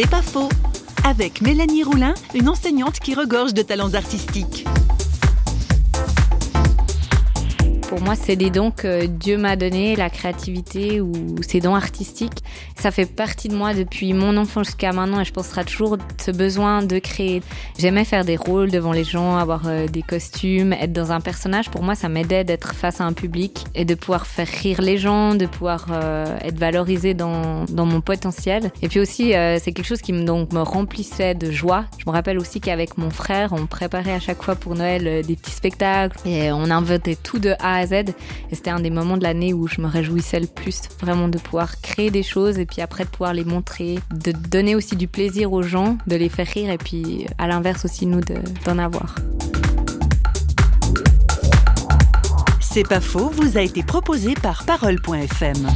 C'est pas faux. Avec Mélanie Roulin, une enseignante qui regorge de talents artistiques. Pour moi, c'est des dons que Dieu m'a donnés, la créativité ou ces dons artistiques. Ça fait partie de moi depuis mon enfance jusqu'à maintenant et je penserai toujours ce besoin de créer. J'aimais faire des rôles devant les gens, avoir euh, des costumes, être dans un personnage. Pour moi, ça m'aidait d'être face à un public et de pouvoir faire rire les gens, de pouvoir euh, être valorisé dans, mon potentiel. Et puis aussi, euh, c'est quelque chose qui me, donc, me remplissait de joie. Je me rappelle aussi qu'avec mon frère, on préparait à chaque fois pour Noël des petits spectacles et on inventait tout de A Et c'était un des moments de l'année où je me réjouissais le plus, vraiment de pouvoir créer des choses et puis après de pouvoir les montrer, de donner aussi du plaisir aux gens, de les faire rire et puis à l'inverse aussi nous d'en avoir. C'est pas faux, vous a été proposé par parole.fm.